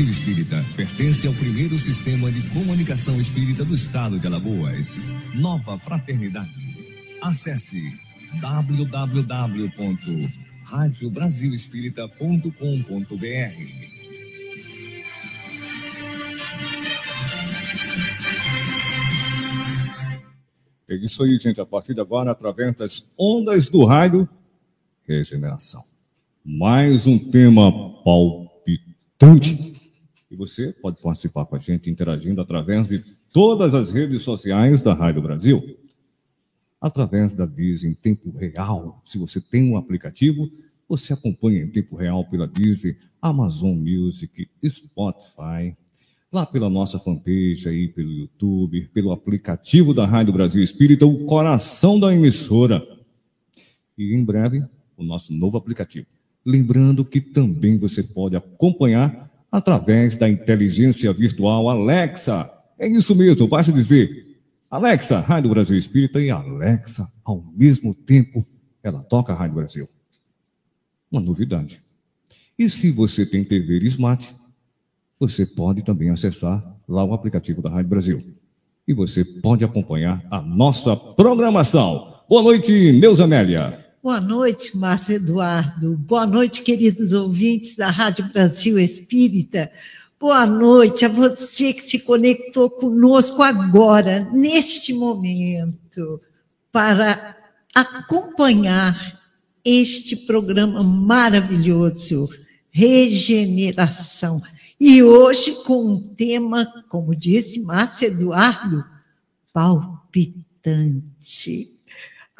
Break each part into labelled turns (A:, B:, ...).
A: Brasil Espírita pertence ao primeiro sistema de comunicação espírita do estado de Alagoas. Nova Fraternidade. Acesse www.radiobrasilespírita.com.br.
B: É isso aí, gente. A partir de agora, através das ondas do rádio, regeneração. Mais um tema palpitante. E você pode participar com a gente interagindo através de todas as redes sociais da Rádio Brasil. Através da Diz em tempo real. Se você tem um aplicativo, você acompanha em tempo real pela Deezer, Amazon Music, Spotify, lá pela nossa fanpage aí, pelo YouTube, pelo aplicativo da Rádio Brasil Espírita, o coração da emissora. E em breve, o nosso novo aplicativo. Lembrando que também você pode acompanhar através da inteligência virtual Alexa. É isso mesmo, basta dizer Alexa, Rádio Brasil Espírita e Alexa, ao mesmo tempo, ela toca a Rádio Brasil. Uma novidade. E se você tem TV Smart, você pode também acessar lá o aplicativo da Rádio Brasil. E você pode acompanhar a nossa programação. Boa noite, Neuza Amélia.
C: Boa noite, Márcio Eduardo. Boa noite, queridos ouvintes da Rádio Brasil Espírita. Boa noite a você que se conectou conosco agora, neste momento, para acompanhar este programa maravilhoso, Regeneração. E hoje com um tema, como disse Márcio Eduardo, palpitante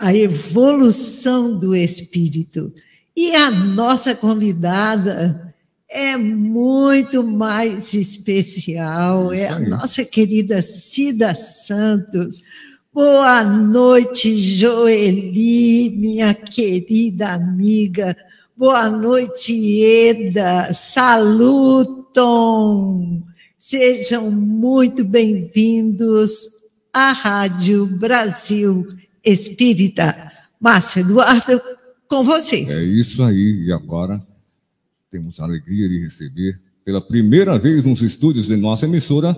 C: a evolução do espírito. E a nossa convidada é muito mais especial, é a nossa querida Cida Santos. Boa noite, Joeli, minha querida amiga. Boa noite, Eda. Saluton. Sejam muito bem-vindos à Rádio Brasil espírita. Márcio Eduardo, com você.
B: É isso aí. E agora temos a alegria de receber, pela primeira vez nos estúdios de nossa emissora,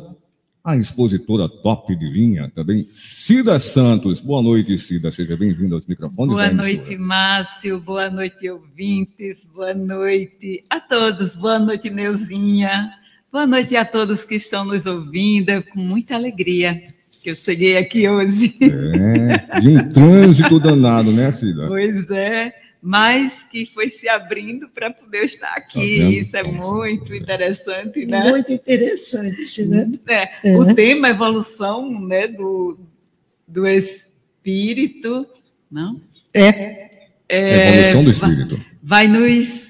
B: a expositora top de linha, também Cida Santos. Boa noite, Cida. Seja bem-vinda aos microfones.
D: Boa noite, Márcio. Boa noite, ouvintes. Boa noite a todos. Boa noite, Neuzinha. Boa noite a todos que estão nos ouvindo, com muita alegria que eu cheguei aqui hoje.
B: É, de um trânsito danado, né, Cida?
D: Pois é, mas que foi se abrindo para poder estar aqui. Tá Isso é muito interessante, né?
C: Muito interessante, né?
D: É, é. O tema evolução né, do, do espírito, não?
C: É.
B: é evolução do espírito.
D: Vai, vai nos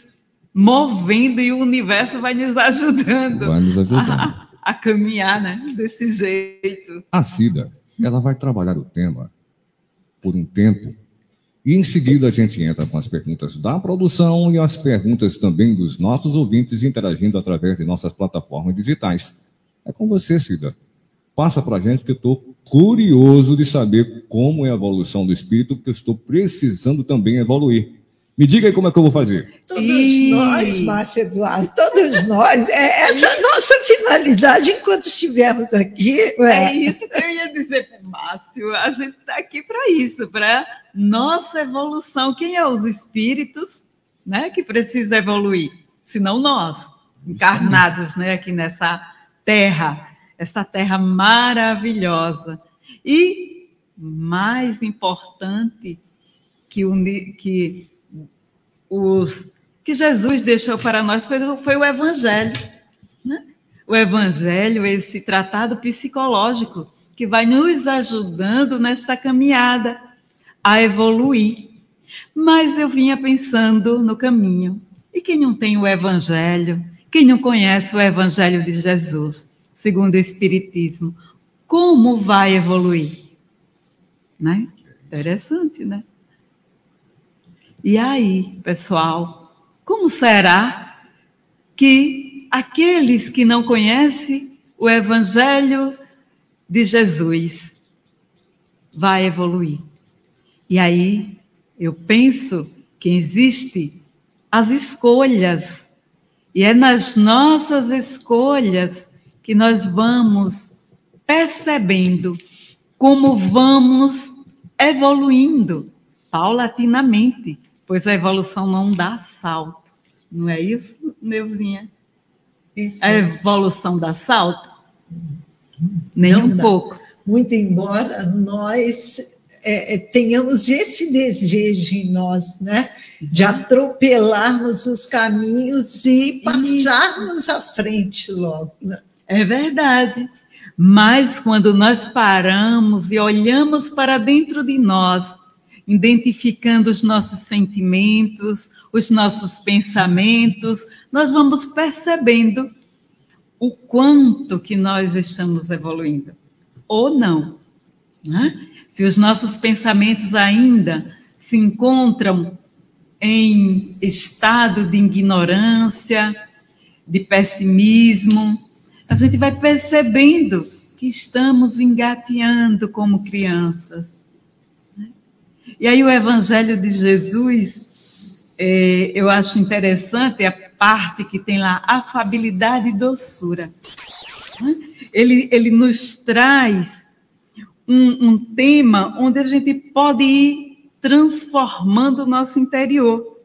D: movendo e o universo vai nos ajudando.
B: Vai nos ajudando
D: a caminhar, né? Desse jeito.
B: A Cida, ela vai trabalhar o tema por um tempo e em seguida a gente entra com as perguntas da produção e as perguntas também dos nossos ouvintes interagindo através de nossas plataformas digitais. É com você, Cida. Passa para a gente que eu estou curioso de saber como é a evolução do espírito, porque eu estou precisando também evoluir. Me diga aí como é que eu vou fazer.
C: Todos e... nós, Márcio Eduardo, todos nós. É essa é a nossa finalidade enquanto estivermos aqui.
D: É, é isso que eu ia dizer para Márcio. A gente está aqui para isso, para nossa evolução. Quem é os espíritos né, que precisa evoluir? Senão nós, encarnados né, aqui nessa terra, essa terra maravilhosa. E mais importante que, o, que os, que Jesus deixou para nós foi, foi o Evangelho. Né? O Evangelho, esse tratado psicológico, que vai nos ajudando nesta caminhada a evoluir. Mas eu vinha pensando no caminho. E quem não tem o Evangelho, quem não conhece o Evangelho de Jesus, segundo o Espiritismo, como vai evoluir? Né? Interessante, né? E aí, pessoal, como será que aqueles que não conhecem o Evangelho de Jesus vai evoluir? E aí, eu penso que existe as escolhas E é nas nossas escolhas que nós vamos percebendo como vamos evoluindo paulatinamente, pois a evolução não dá salto. Não é isso, Neuzinha? A evolução dá salto? Nem não um dá. pouco.
C: Muito embora nós é, é, tenhamos esse desejo em nós, né? De uhum. atropelarmos os caminhos e passarmos à frente logo. Né?
D: É verdade. Mas quando nós paramos e olhamos para dentro de nós, identificando os nossos sentimentos, os nossos pensamentos, nós vamos percebendo o quanto que nós estamos evoluindo, ou não. Né? Se os nossos pensamentos ainda se encontram em estado de ignorância, de pessimismo, a gente vai percebendo que estamos engateando como crianças. E aí o Evangelho de Jesus, é, eu acho interessante a parte que tem lá afabilidade e doçura. Ele, ele nos traz um, um tema onde a gente pode ir transformando o nosso interior.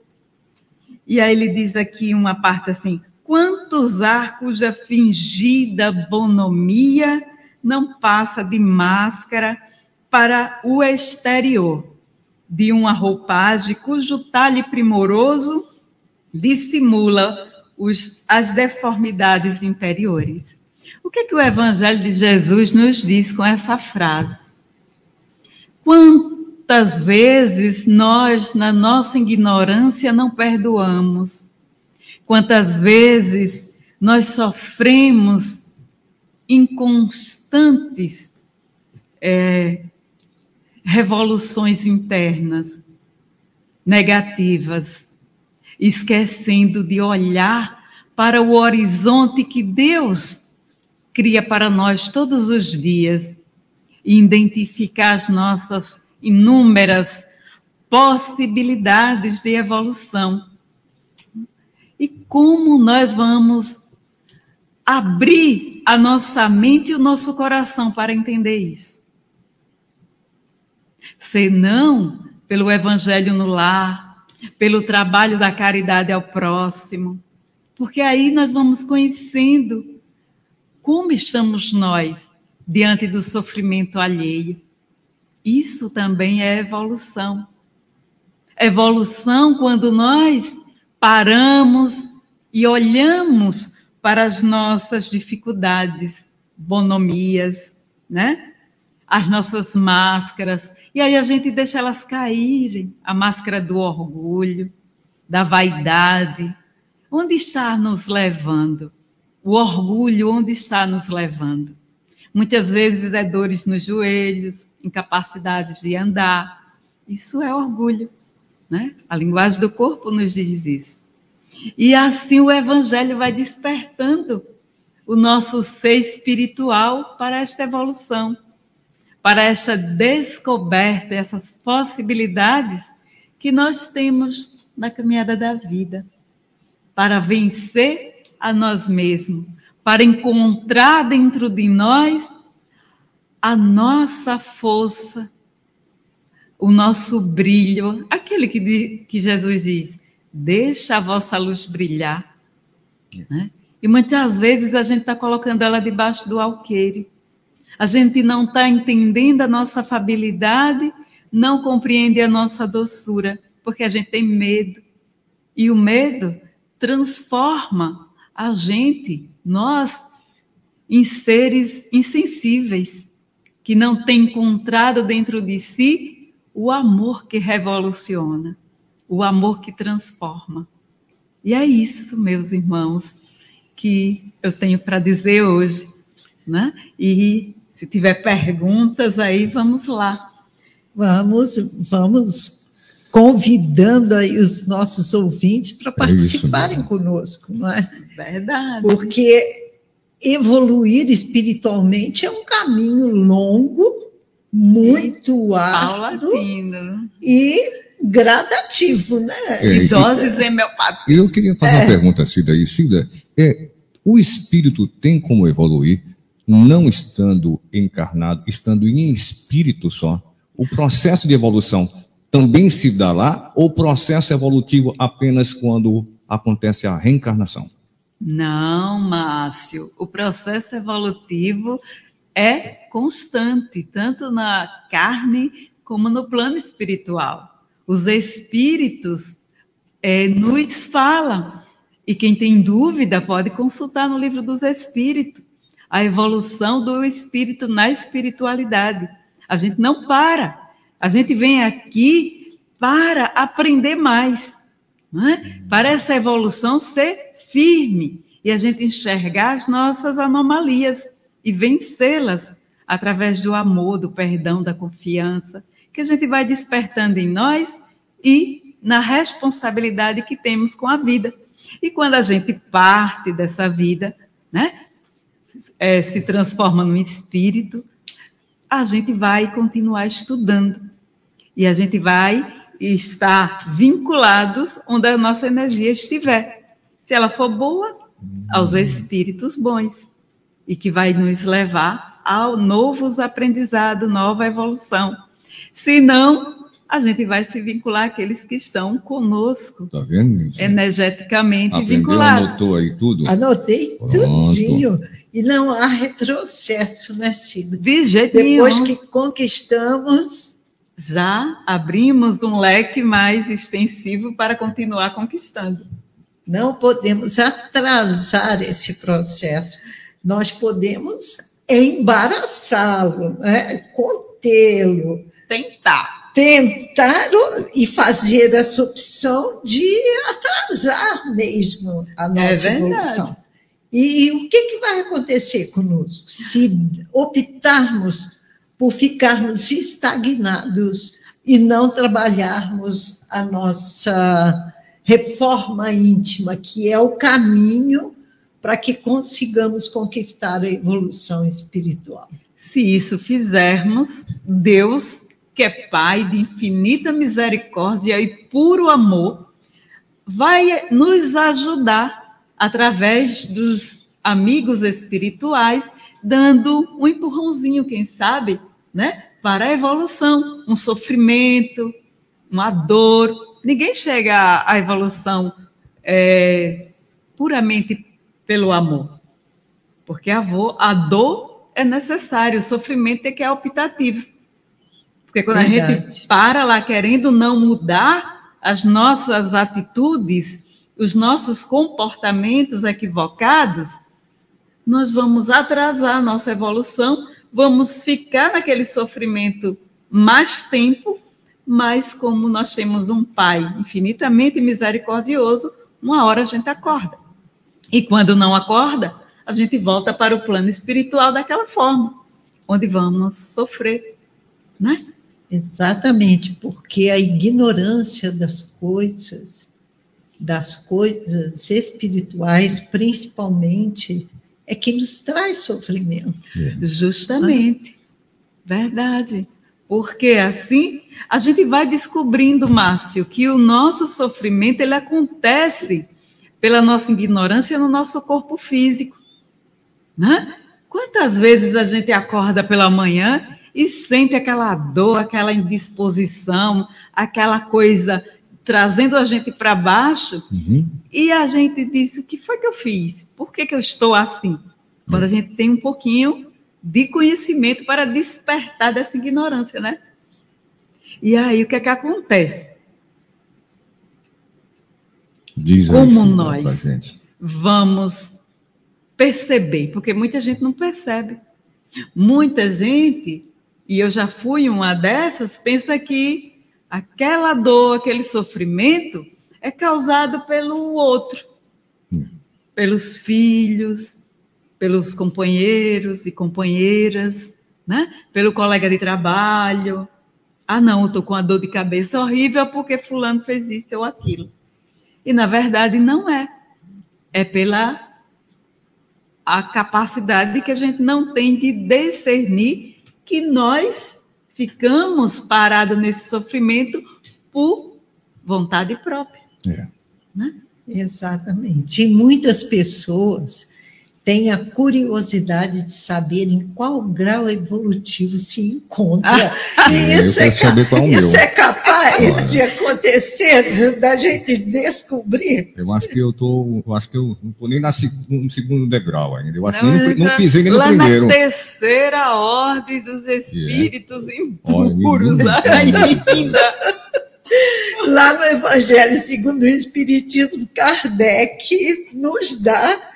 D: E aí ele diz aqui uma parte assim: quantos há cuja fingida bonomia não passa de máscara para o exterior, de uma roupagem cujo talhe primoroso dissimula os, as deformidades interiores. O que, é que o Evangelho de Jesus nos diz com essa frase? Quantas vezes nós, na nossa ignorância, não perdoamos? Quantas vezes nós sofremos inconstantes é, revoluções internas negativas, esquecendo de olhar para o horizonte que Deus cria para nós todos os dias e identificar as nossas inúmeras possibilidades de evolução. E como nós vamos abrir a nossa mente e o nosso coração para entender isso? Senão pelo evangelho no lar, pelo trabalho da caridade ao próximo, porque aí nós vamos conhecendo como estamos nós diante do sofrimento alheio? Isso também é evolução. Evolução quando nós paramos e olhamos para as nossas dificuldades, bonomias, né? As nossas máscaras, e aí a gente deixa elas caírem, a máscara do orgulho, da vaidade. Onde está nos levando? o orgulho onde está nos levando. Muitas vezes é dores nos joelhos, incapacidade de andar. Isso é orgulho, né? A linguagem do corpo nos diz isso. E assim o evangelho vai despertando o nosso ser espiritual para esta evolução, para esta descoberta, essas possibilidades que nós temos na caminhada da vida, para vencer a nós mesmos, para encontrar dentro de nós a nossa força, o nosso brilho, aquele que, que Jesus diz: deixa a vossa luz brilhar. Né? E muitas vezes a gente está colocando ela debaixo do alqueire. A gente não está entendendo a nossa afabilidade, não compreende a nossa doçura, porque a gente tem medo. E o medo transforma a gente, nós, em seres insensíveis, que não têm encontrado dentro de si o amor que revoluciona, o amor que transforma. E é isso, meus irmãos, que eu tenho para dizer hoje. Né? E se tiver perguntas aí, vamos lá.
C: Vamos, vamos convidando aí os nossos ouvintes para participarem é conosco, não é?
D: Verdade.
C: Porque evoluir espiritualmente é um caminho longo, muito árduo
D: Paulatino.
C: e gradativo, né?
B: É,
D: e doses homeopáticas.
B: Eu queria fazer é. uma pergunta, Cida aí. Cida, é, o espírito tem como evoluir, não estando encarnado, estando em espírito só? O processo de evolução também se dá lá, ou o processo evolutivo apenas quando acontece a reencarnação?
D: Não, Márcio. O processo evolutivo é constante, tanto na carne como no plano espiritual. Os espíritos é, nos falam, e quem tem dúvida pode consultar no livro dos Espíritos, a evolução do espírito na espiritualidade. A gente não para, a gente vem aqui para aprender mais, é? para essa evolução ser firme e a gente enxergar as nossas anomalias e vencê-las através do amor, do perdão, da confiança, que a gente vai despertando em nós e na responsabilidade que temos com a vida. E quando a gente parte dessa vida, né, é, se transforma num espírito, a gente vai continuar estudando. E a gente vai estar vinculados onde a nossa energia estiver. Se ela for boa, aos espíritos bons. E que vai nos levar a novos aprendizados, nova evolução. Se não, a gente vai se vincular àqueles que estão conosco.
B: Tá vendo?
D: Energeticamente
B: Aprendeu,
D: vinculados.
B: Anotou aí tudo?
C: Anotei tudinho. E não há retrocesso, né, Cida?
D: De jeito
C: Depois
D: nenhum.
C: que conquistamos.
D: Já abrimos um leque mais extensivo para continuar conquistando.
C: Não podemos atrasar esse processo. Nós podemos embaraçá-lo, né? contê-lo.
D: Tentar.
C: Tentar e fazer essa opção de atrasar mesmo a nossa
D: É
C: evolução. E o que, que vai acontecer conosco se optarmos por ficarmos estagnados e não trabalharmos a nossa reforma íntima, que é o caminho para que consigamos conquistar a evolução espiritual?
D: Se isso fizermos, Deus, que é Pai de infinita misericórdia e puro amor, vai nos ajudar através dos amigos espirituais, dando um empurrãozinho, quem sabe, né, para a evolução, um sofrimento, uma dor. Ninguém chega à evolução é, puramente pelo amor, porque a, dor é necessária, o sofrimento é que é optativo. Porque quando Verdade. a gente para lá querendo não mudar as nossas atitudes, os nossos comportamentos equivocados, nós vamos atrasar a nossa evolução, vamos ficar naquele sofrimento mais tempo, mas como nós temos um Pai infinitamente misericordioso, uma hora a gente acorda. E quando não acorda, a gente volta para o plano espiritual daquela forma, onde vamos sofrer, né?
C: Exatamente, porque a ignorância das coisas, das coisas espirituais, principalmente, é que nos traz sofrimento.
D: Justamente. Verdade. Porque assim a gente vai descobrindo, Márcio, que o nosso sofrimento ele acontece pela nossa ignorância no nosso corpo físico. Né? Quantas vezes a gente acorda pela manhã e sente aquela dor, aquela indisposição, aquela coisa trazendo a gente para baixo,
B: Uhum.
D: e a gente diz: o que foi que eu fiz? Por que, que eu estou assim? Quando a gente tem um pouquinho de conhecimento para despertar dessa ignorância, né? E aí o que é que acontece?
B: Diz
D: Como nós? Vamos perceber, porque muita gente não percebe. Muita gente, e eu já fui uma dessas, pensa que aquela dor, aquele sofrimento é causado pelo outro, pelos filhos, pelos companheiros e companheiras, né? pelo colega de trabalho. Ah, não, eu estou com uma dor de cabeça horrível porque fulano fez isso ou aquilo. E, na verdade, não é. É pela a capacidade que a gente não tem de discernir que nós ficamos parados nesse sofrimento por vontade própria.
B: É.
D: Né?
C: Exatamente. E muitas pessoas têm a curiosidade de saber em qual grau evolutivo se encontra.
B: Ah,
C: e
B: eu
C: isso, é,
B: saber qual é o
C: isso
B: meu.
C: É
B: Olha.
C: de acontecer, de- da gente descobrir.
B: Eu acho que eu tô. Eu acho que eu não tô nem na no segundo degrau ainda. Eu acho
D: Não,
B: que nem no, não pisei nem no
D: Lá
B: primeiro.
D: na terceira ordem dos espíritos
B: Olha,
D: impuros
B: menino.
D: ainda.
C: Lá no Evangelho segundo o Espiritismo, Kardec nos dá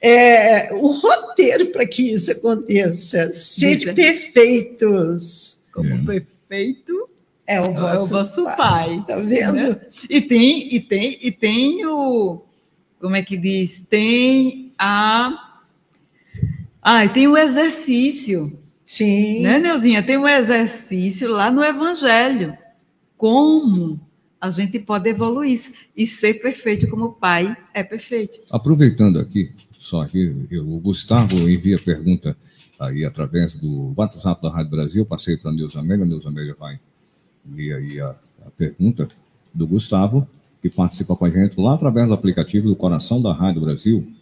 C: é, o roteiro para que isso aconteça.
D: Diga.
C: perfeitos.
D: Como
B: É.
D: perfeito
C: É o
D: é o
C: vosso,
D: vosso
C: pai.
D: pai.
C: Tá vendo?
D: né? E tem, e tem, e tem o. Como é que diz? Tem a. Ah, e tem o exercício,
C: Sim.
D: né, Neuzinha? Tem um exercício lá no Evangelho. Como a gente pode evoluir e ser perfeito como o pai é perfeito.
B: Aproveitando aqui, só aqui, eu- o Gustavo envia pergunta aí através do WhatsApp da Rádio Brasil, passei para a Neuza Amélia, a Neuza Amélia vai ler aí a, a pergunta do Gustavo, que participa com a gente lá através do aplicativo do Coração da Rádio Brasil.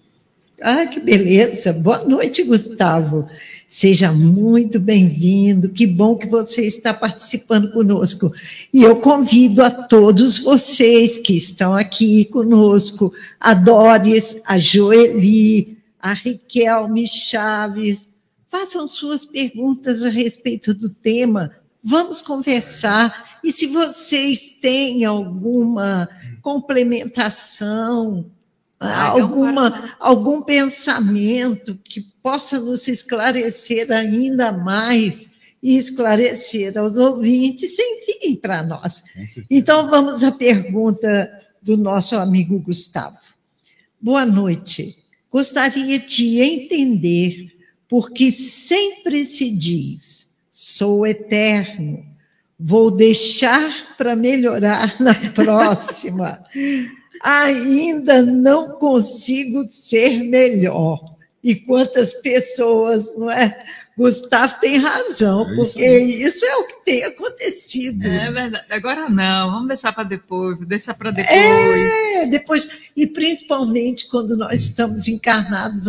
C: Ah, que beleza. Boa noite, Gustavo. Seja muito bem-vindo. Que bom que você está participando conosco. E eu convido a todos vocês que estão aqui conosco, a Doris, a Joeli, a Riquelme Chaves, façam suas perguntas a respeito do tema. Vamos conversar. E se vocês têm alguma complementação,
D: Ah,
C: alguma, algum pensamento que possa nos esclarecer ainda mais e esclarecer aos ouvintes, enviem para nós. Então, vamos à pergunta do nosso amigo Gustavo. Boa noite. Gostaria de entender por que sempre se diz: sou eterno, vou deixar para melhorar na próxima. Ainda não consigo ser melhor. E quantas pessoas, não é? Gustavo tem razão,
B: É isso
C: porque
B: aí.
C: isso é o que tem acontecido.
D: É verdade. Agora não, vamos deixar para depois, deixar para depois.
C: É, depois, e principalmente quando nós estamos encarnados,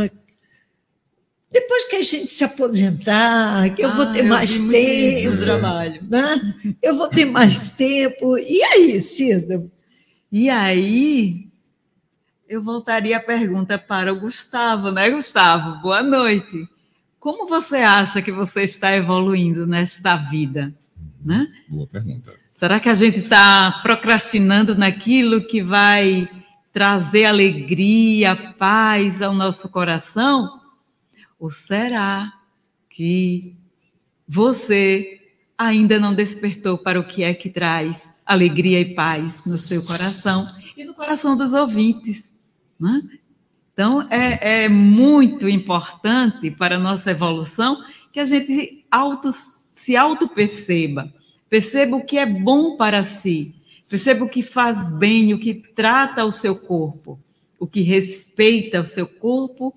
C: depois que a gente se aposentar, que eu vou
D: Ah,
C: ter
D: eu
C: mais tempo,
D: trabalho.
C: né? Eu vou ter mais tempo. E aí, Cida?
D: E aí, eu voltaria a pergunta para o Gustavo, né, Gustavo? Boa noite. Como você acha que você está evoluindo nesta vida? Né?
B: Boa pergunta.
D: Será que a gente está procrastinando naquilo que vai trazer alegria, paz ao nosso coração? Ou será que você ainda não despertou para o que é que traz alegria e paz no seu coração e no coração dos ouvintes? Né? Então, é, é muito importante para a nossa evolução que a gente auto, se auto-perceba, perceba o que é bom para si, perceba o que faz bem, o que trata o seu corpo, o que respeita o seu corpo,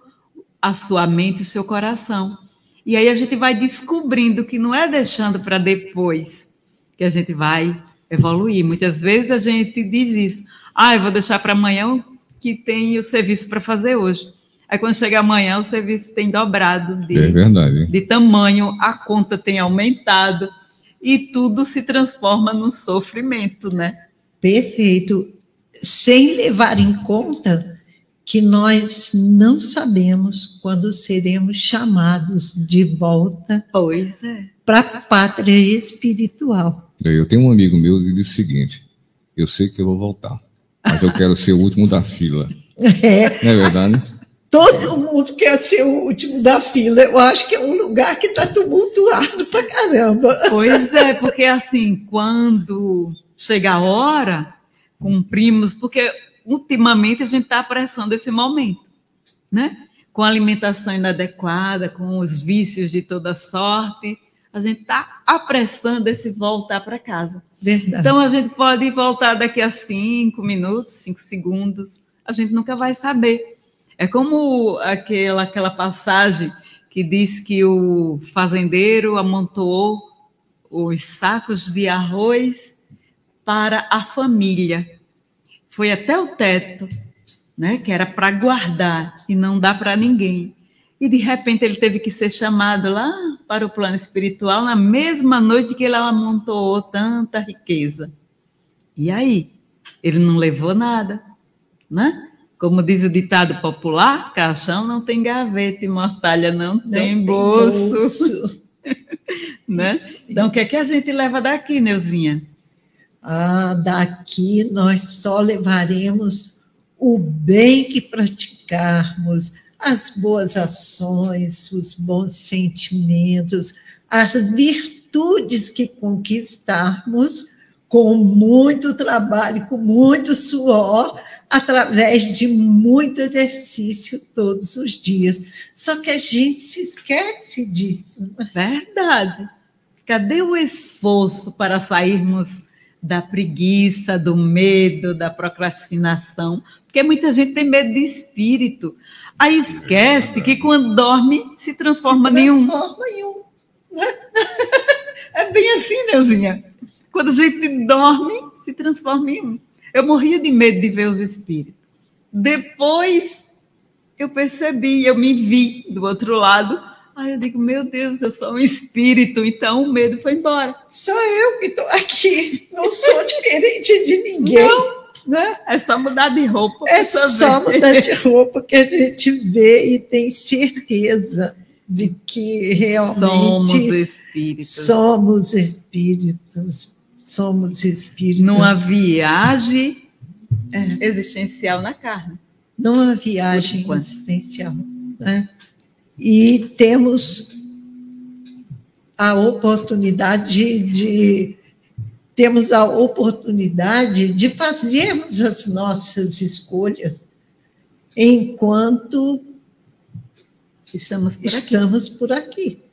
D: a sua mente e o seu coração. E aí a gente vai descobrindo que não é deixando para depois que a gente vai evoluir. Muitas vezes a gente diz isso. Ah, eu vou deixar para amanhã que tem o serviço para fazer hoje. Aí quando chega amanhã, o serviço tem dobrado de,
B: É
D: de tamanho, a conta tem aumentado e tudo se transforma num sofrimento, né?
C: Perfeito. Sem levar em conta que nós não sabemos quando seremos chamados de volta
D: Pois é.
C: para a pátria espiritual.
B: Eu tenho um amigo meu que disse o seguinte: eu sei que eu vou voltar, mas eu quero ser o último da fila.
C: É,
B: Não é verdade?
C: todo mundo quer ser o último da fila. Eu acho que é um lugar que está tumultuado para caramba.
D: Pois é, porque assim, quando chega a hora, cumprimos, porque ultimamente a gente está apressando esse momento, né? Com a alimentação inadequada, com os vícios de toda sorte, a gente está apressando esse voltar para casa.
C: Verdade.
D: Então a gente pode voltar daqui a cinco minutos, cinco segundos, a gente nunca vai saber. É como aquela, aquela passagem que diz que o fazendeiro amontoou os sacos de arroz para a família. Foi até o teto, né, que era para guardar e não dá para ninguém. E de repente ele teve que ser chamado lá para o plano espiritual na mesma noite que ele amontoou tanta riqueza. E aí? Ele não levou nada, né? Como diz o ditado popular, caixão não tem gaveta e mortalha não, não tem, tem bolso. bolso. né? Então, o que é que a gente leva daqui, Neuzinha?
C: Ah, daqui nós só levaremos o bem que praticarmos, as boas ações, os bons sentimentos, as virtudes que conquistarmos com muito trabalho, com muito suor, através de muito exercício todos os dias. Só que a gente se esquece disso.
D: Mas... Verdade. Cadê o esforço para sairmos da preguiça, do medo, da procrastinação? Porque muita gente tem medo de espírito. Aí esquece que quando dorme se transforma, se
C: transforma em um.
D: é bem assim, Neuzinha. Quando a gente dorme, se transforma em um. Eu morria de medo de ver os espíritos. Depois eu percebi, eu me vi do outro lado. Aí eu digo, meu Deus, eu sou um espírito, então o medo foi embora.
C: Sou eu que estou aqui, não sou diferente de ninguém. Não. Né?
D: É só mudar de roupa.
C: É só ver. mudar de roupa que a gente vê e tem certeza de que realmente
D: somos espíritos.
C: Somos espíritos somos espíritos.
D: Numa viagem é. existencial na carne.
C: Numa viagem existencial. Né? E temos a oportunidade de, de temos a oportunidade de fazermos as nossas escolhas enquanto estamos por estamos aqui. Por aqui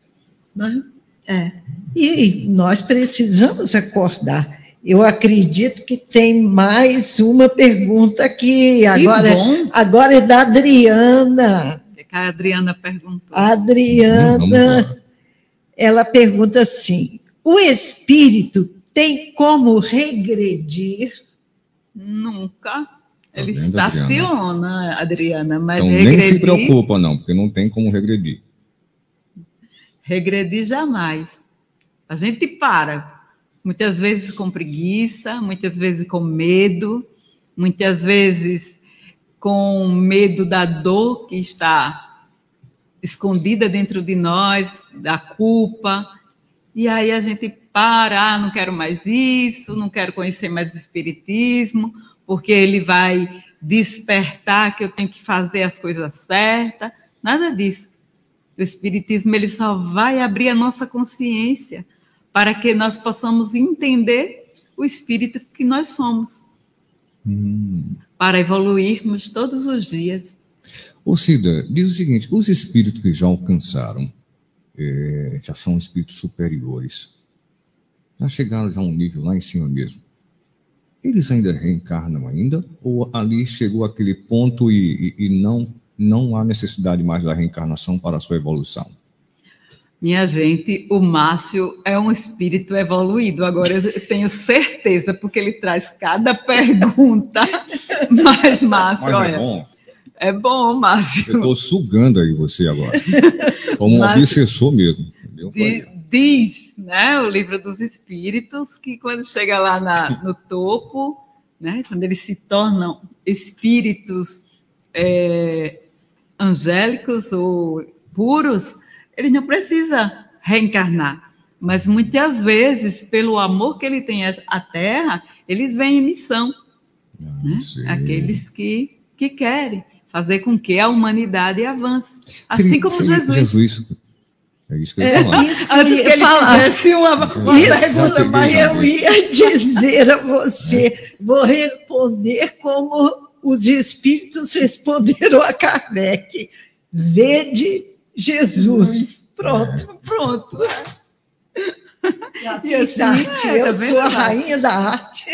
C: né?
D: É.
C: E nós precisamos acordar. Eu acredito que tem mais uma pergunta aqui. Agora, agora é da Adriana.
D: Que a Adriana perguntou.
C: A Adriana, ela pergunta assim: o espírito tem como regredir?
D: Nunca. Ele tá estaciona, Adriana, Adriana mas
B: então, regredir... nem se preocupa, não, porque não tem como regredir.
D: Regredir jamais. A gente para, muitas vezes com preguiça, muitas vezes com medo, muitas vezes com medo da dor que está escondida dentro de nós, da culpa. E aí a gente para, ah, não quero mais isso, não quero conhecer mais o Espiritismo, porque ele vai despertar que eu tenho que fazer as coisas certas. Nada disso. O Espiritismo ele só vai abrir a nossa consciência para que nós possamos entender o espírito que nós somos. Hum. Para evoluirmos todos os dias.
B: Ô Cida, diz o seguinte: os espíritos que já alcançaram, é, já são espíritos superiores, já chegaram já a um nível lá em cima mesmo. Eles ainda reencarnam ainda? Ou ali chegou aquele ponto e, e, e não não há necessidade mais da reencarnação para a sua evolução.
D: Minha gente, o Márcio é um espírito evoluído. Agora eu tenho certeza, porque ele traz cada pergunta. Mas, Márcio, Mas é olha. É bom. É bom, Márcio.
B: Eu estou sugando aí você agora. Como um obsessor mesmo.
D: Diz, diz, né, o livro dos espíritos, que quando chega lá na, no topo, né, quando eles se tornam espíritos é, angélicos ou puros, ele não precisa reencarnar. Mas muitas vezes, pelo amor que ele tem à Terra, eles vêm em missão. Ah, né? Aqueles que, que querem fazer com que a humanidade avance. Assim seria, como seria Jesus.
B: Jesus. É isso que eu ia é falar. É
C: isso que eu ia falar. Uma, uma isso, pergunta, mas eu ia dizer a você, vou responder como os espíritos responderam a Kardec: vede Jesus. Pronto, pronto. E assim, arte, é, eu sou a rainha da arte.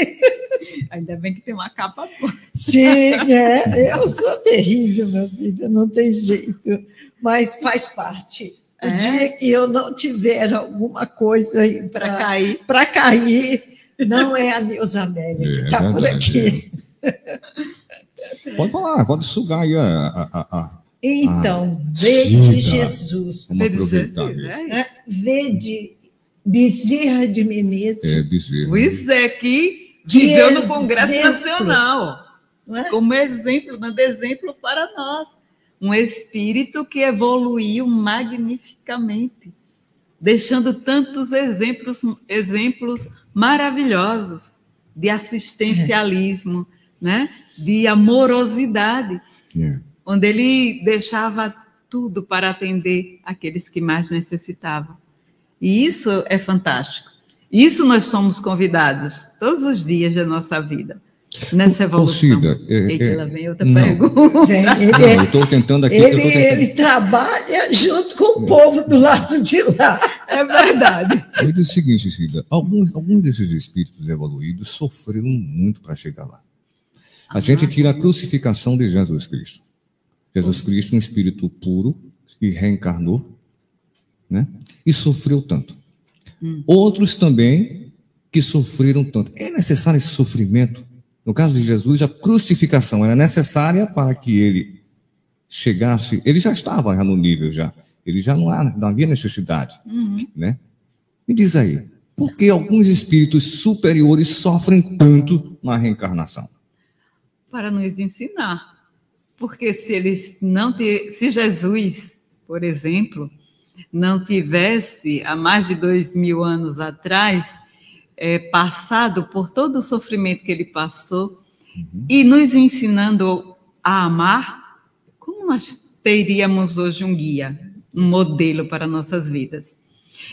D: Ainda bem que tem uma capa boa.
C: Sim, é, eu sou terrível, meu filho, não tem jeito. Mas faz parte. O é? dia que eu não tiver alguma coisa aí para cair, cair Não é a Neuza Amélia que está
B: É
C: por aqui.
B: Pode falar, pode sugar aí a, a, a-
C: Então,
B: Ah,
C: veio de
B: sim, tá.
C: Jesus.
B: Vamos aproveitar mesmo.
D: é,
C: É, veio de Bezerra de Menezes.
B: É bezerro.
D: Pois é que viveu no Congresso
C: exemplo.
D: Nacional.
C: é?
D: como exemplo, dando exemplo para nós. Um espírito que evoluiu magnificamente, deixando tantos exemplos, exemplos maravilhosos de assistencialismo, né? de amorosidade,
B: É.
D: onde ele deixava tudo para atender aqueles que mais necessitavam. E isso é fantástico. Isso nós somos convidados todos os dias da nossa vida, nessa
B: Ô,
D: evolução.
B: Cida, é-
D: Eita,
B: é-
D: lá vem outra
B: não.
D: pergunta.
C: Vem,
B: Não,
C: Ele,
B: eu estou tentando aqui. eu
C: ele,
B: tô tentando-
C: ele trabalha junto com o povo do lado de lá.
D: É verdade.
B: Eu digo o seguinte, Cida, alguns, alguns desses espíritos evoluídos sofreram muito para chegar lá. A gente tira a crucificação de Jesus Cristo. Jesus Cristo, um espírito puro, que reencarnou, né? E sofreu tanto. Outros também que sofreram tanto. É necessário esse sofrimento? No caso de Jesus, a crucificação era necessária para que ele chegasse. Ele já estava já no nível já. Ele já não, há, não havia necessidade né? Me diz aí, por que alguns espíritos superiores sofrem tanto na reencarnação?
D: Para nos ensinar. Porque se eles não te, se Jesus, por exemplo, não tivesse há mais de dois mil anos atrás eh, passado por todo o sofrimento que ele passou e nos ensinando a amar, como nós teríamos hoje um guia, um modelo para nossas vidas?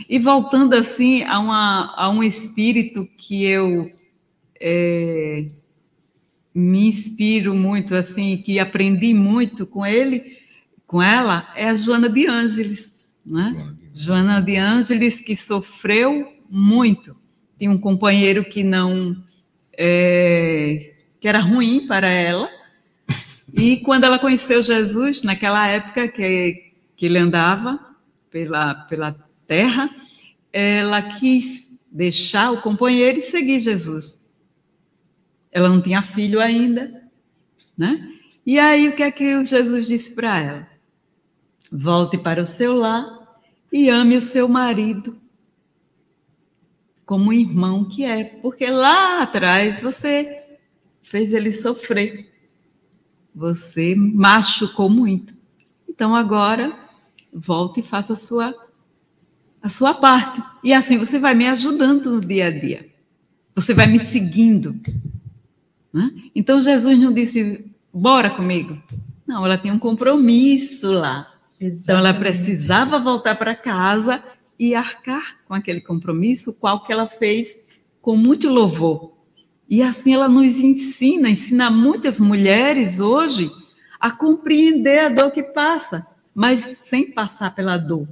D: E voltando assim a, uma, a um espírito que eu eh, me inspiro muito, assim, que aprendi muito com ele, com ela, é a Joana de Ângeles, né? Joana de Ângeles que sofreu muito. Tinha um companheiro que não é, que era ruim para ela. E quando ela conheceu Jesus, naquela época que, que ele andava pela, pela terra, ela quis deixar o companheiro e seguir Jesus. Ela não tinha filho ainda, né? E aí o que é que Jesus disse para ela? Volte para o seu lar e ame o seu marido como um irmão que é, porque lá atrás você fez ele sofrer. Você machucou muito. Então agora volte e faça a sua a sua parte. E assim você vai me ajudando no dia a dia. Você vai me seguindo. Né? Então Jesus não disse, bora comigo. Não, ela tinha um compromisso lá. Então ela precisava voltar para casa e arcar com aquele compromisso, qual que ela fez com muito louvor. E assim ela nos ensina, ensina muitas mulheres hoje a compreender a dor que passa, mas sem passar pela dor.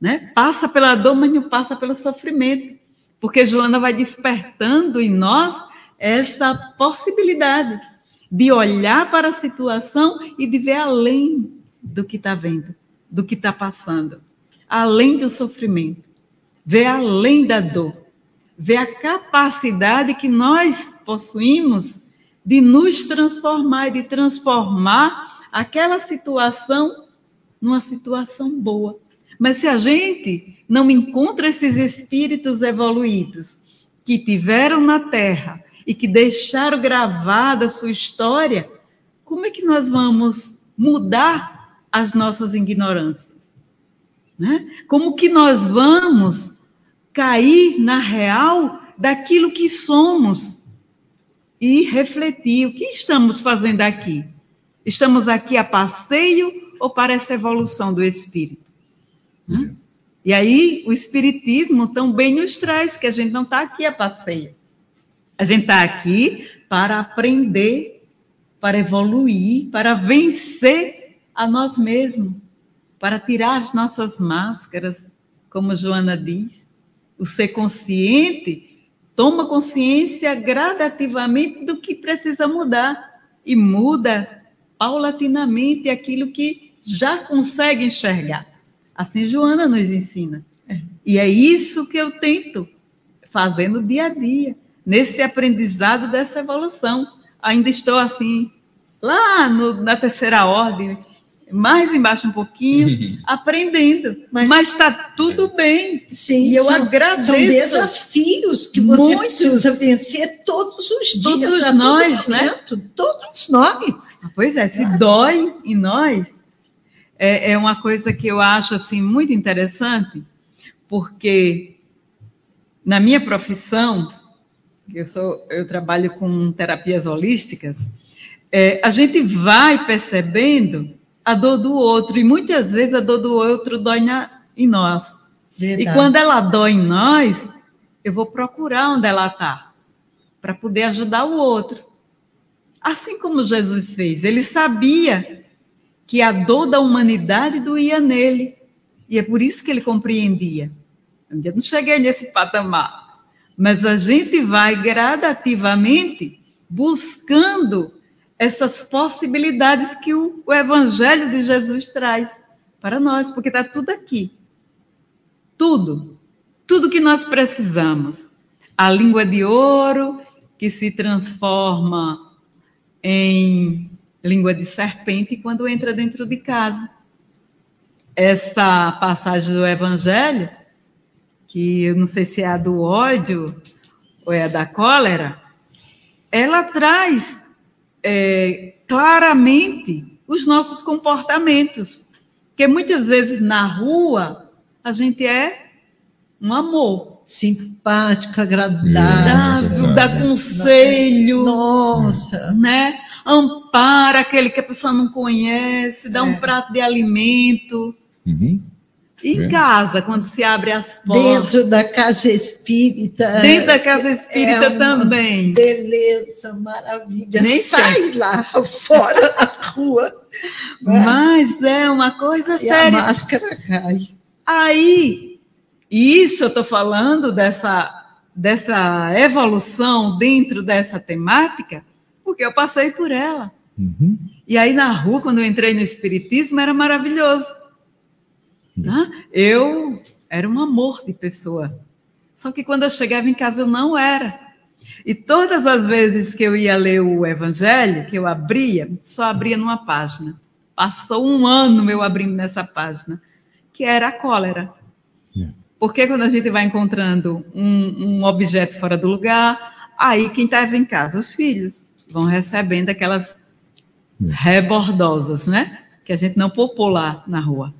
D: Né? Passa pela dor, mas não passa pelo sofrimento. Porque Joana vai despertando em nós essa possibilidade de olhar para a situação e de ver além do que está vendo, do que está passando, além do sofrimento, ver além da dor, ver a capacidade que nós possuímos de nos transformar e de transformar aquela situação numa situação boa. Mas se a gente não encontra esses espíritos evoluídos que tiveram na Terra e que deixaram gravada a sua história, como é que nós vamos mudar as nossas ignorâncias? Né? Como que nós vamos cair na real daquilo que somos e refletir o que estamos fazendo aqui? Estamos aqui a passeio ou para essa evolução do espírito? Né? E aí o espiritismo também nos traz que a gente não está aqui a passeio. A gente está aqui para aprender, para evoluir, para vencer a nós mesmos, para tirar as nossas máscaras, como Joana diz. O ser consciente toma consciência gradativamente do que precisa mudar e muda paulatinamente aquilo que já consegue enxergar. Assim Joana nos ensina. E é isso que eu tento fazer no dia a dia. Nesse aprendizado dessa evolução. Ainda estou assim, lá no, na terceira ordem, mais embaixo um pouquinho, aprendendo. Mas está tudo bem.
C: Sim,
D: e eu
C: são,
D: agradeço.
C: São desafios que você
D: Muitos.
C: precisa vencer todos os dias.
D: Todos
C: a todo
D: nós, né?
C: momento, Todos nós.
D: Pois é, se dói em nós, é, é uma coisa que eu acho assim muito interessante, porque na minha profissão, eu sou, eu trabalho com terapias holísticas, é, a gente vai percebendo a dor do outro e muitas vezes a dor do outro dói na, em nós.
C: Verdade.
D: E quando ela dói em nós, eu vou procurar onde ela está para poder ajudar o outro. Assim como Jesus fez, ele sabia que a dor da humanidade doía nele. E é por isso que ele compreendia. Eu não cheguei nesse patamar. Mas a gente vai gradativamente buscando essas possibilidades que o, o Evangelho de Jesus traz para nós, porque está tudo aqui. Tudo. Tudo que nós precisamos. A língua de ouro que se transforma em língua de serpente quando entra dentro de casa. Essa passagem do Evangelho, que eu não sei se é a do ódio ou é a da cólera, ela traz é, claramente os nossos comportamentos. Porque muitas vezes na rua a gente é um amor.
C: Simpático, agradável.
D: Agradável, dá conselho.
C: Nossa.
D: Né? Ampara aquele que a pessoa não conhece, dá
C: É.
D: um prato de alimento.
B: Uhum.
D: Em
B: É.
D: casa, quando se abre as portas.
C: Dentro da casa espírita.
D: Dentro da casa espírita
C: é uma
D: também.
C: Beleza, maravilha.
D: Nem
C: Sai lá fora na rua.
D: Mas é uma coisa
C: E a
D: séria.
C: máscara cai.
D: Aí, isso eu estou falando dessa, dessa evolução dentro dessa temática, porque eu passei por ela.
B: Uhum.
D: E aí na rua, quando eu entrei no Espiritismo, era maravilhoso. Né? Eu era um amor de pessoa. Só que quando eu chegava em casa, eu não era. E todas as vezes que eu ia ler o Evangelho, que eu abria, só abria numa página. Passou um ano eu abrindo nessa página, que era a cólera.
B: É.
D: Porque quando a gente vai encontrando um, um objeto fora do lugar, aí quem estava em casa, os filhos, vão recebendo aquelas
B: É.
D: rebordosas, né? Que a gente não popou lá na rua.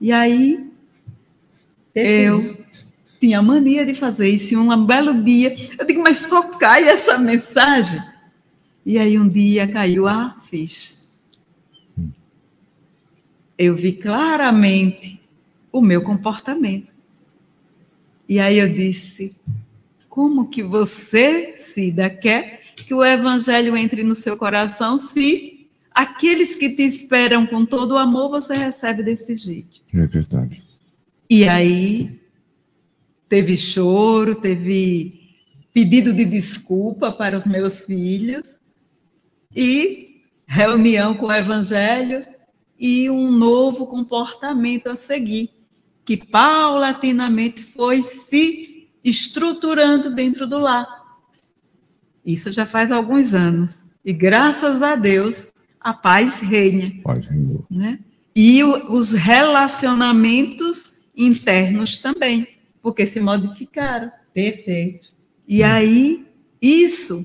D: E aí eu tinha mania de fazer isso. E um belo dia, eu digo, mas só cai essa mensagem. E aí um dia caiu a ficha. Eu vi claramente o meu comportamento. E aí eu disse: como que você, Cida, quer que o evangelho entre no seu coração se aqueles que te esperam com todo o amor você recebe desse jeito?
B: É verdade.
D: E aí teve choro, teve pedido de desculpa para os meus filhos e reunião com o evangelho e um novo comportamento a seguir, que paulatinamente foi se estruturando dentro do lar. Isso já faz alguns anos. E graças a Deus, a paz reina
B: Paz, Senhor.
D: né? E o- os relacionamentos internos também, porque se modificaram.
C: Perfeito.
D: E aí, isso,